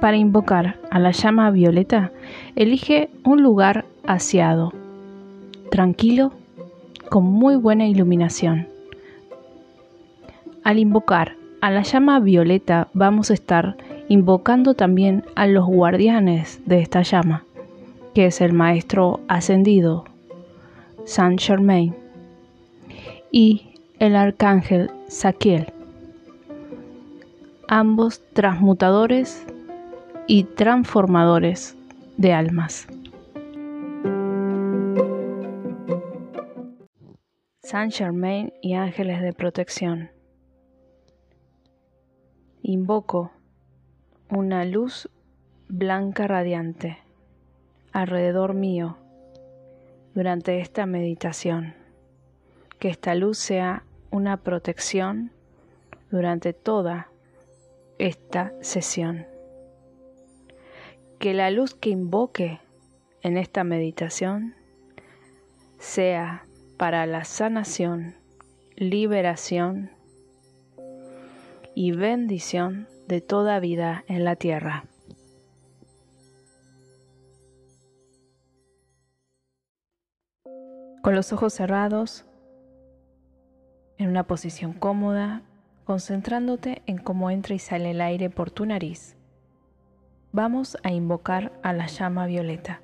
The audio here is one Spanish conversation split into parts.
Para invocar a la llama violeta, elige un lugar aseado, tranquilo, con muy buena iluminación. Al invocar a la llama violeta vamos a estar invocando también a los guardianes de esta llama, que es el maestro ascendido, Saint Germain, y el arcángel Saquiel, ambos transmutadores y transformadores de almas. Saint Germain y ángeles de protección. Invoco una luz blanca radiante alrededor mío durante esta meditación. Que esta luz sea una protección durante toda esta sesión. Que la luz que invoque en esta meditación sea para la sanación, liberación y bendición de toda vida en la tierra. Con los ojos cerrados, en una posición cómoda, concentrándote en cómo entra y sale el aire por tu nariz, vamos a invocar a la llama violeta.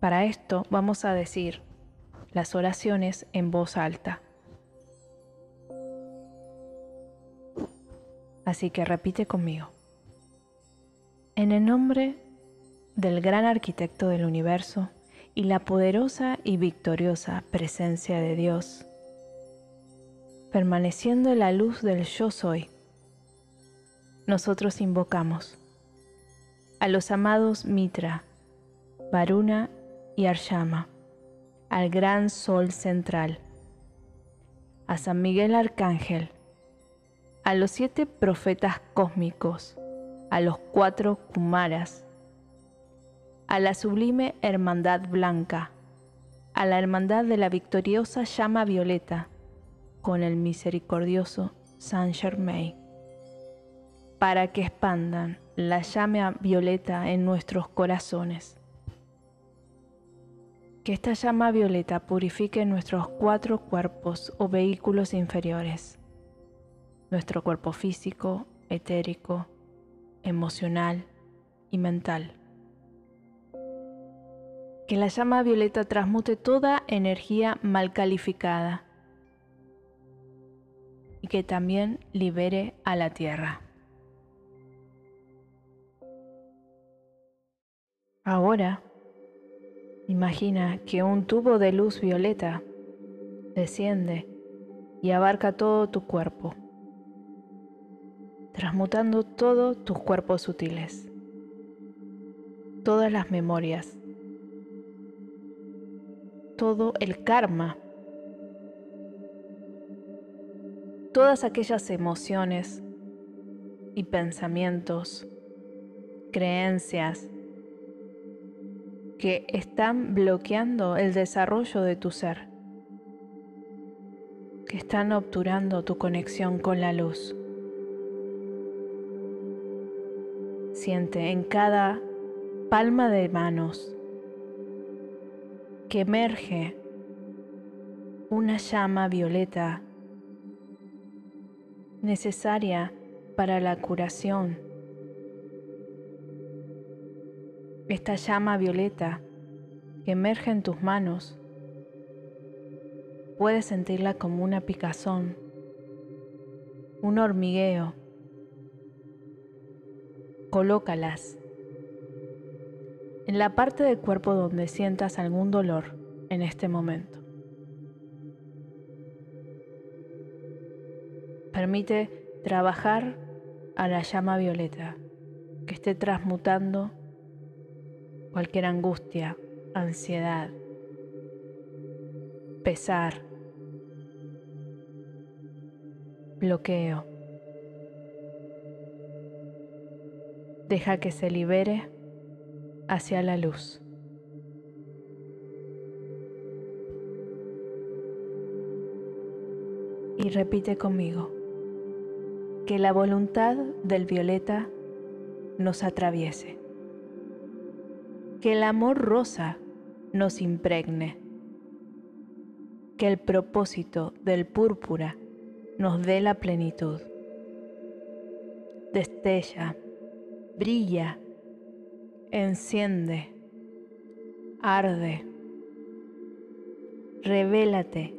Para esto vamos a decir las oraciones en voz alta. Así que repite conmigo. En el nombre del gran arquitecto del universo y la poderosa y victoriosa presencia de Dios, permaneciendo en la luz del yo soy, nosotros invocamos a los amados Mitra, Varuna y Arshama, al gran sol central, a San Miguel Arcángel, a los siete profetas cósmicos, a los cuatro Kumaras, a la sublime Hermandad Blanca, a la Hermandad de la victoriosa llama violeta, con el misericordioso Saint Germain, para que expandan la llama violeta en nuestros corazones. Que esta llama violeta purifique nuestros cuatro cuerpos o vehículos inferiores nuestro cuerpo físico, etérico, emocional y mental. Que la llama violeta transmute toda energía mal calificada y que también libere a la tierra. Ahora, imagina que un tubo de luz violeta desciende y abarca todo tu cuerpo transmutando todos tus cuerpos sutiles, todas las memorias, todo el karma, todas aquellas emociones y pensamientos, creencias que están bloqueando el desarrollo de tu ser, que están obturando tu conexión con la luz. Siente en cada palma de manos que emerge una llama violeta necesaria para la curación. Esta llama violeta que emerge en tus manos, puedes sentirla como una picazón, un hormigueo colócalas en la parte del cuerpo donde sientas algún dolor en este momento. Permite trabajar a la llama violeta que esté transmutando cualquier angustia, ansiedad, pesar, bloqueo. Deja que se libere hacia la luz. y repite conmigo. Que la voluntad del violeta nos atraviese. Que el amor rosa nos impregne. Que el propósito del púrpura nos dé la plenitud. Destella, brilla, enciende, arde, revélate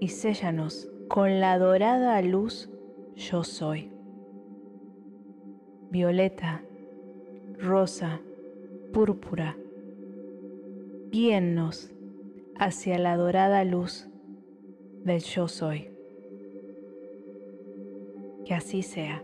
y séllanos con la dorada luz yo soy. Violeta, rosa, púrpura, guíennos hacia la dorada luz del yo soy. Que así sea.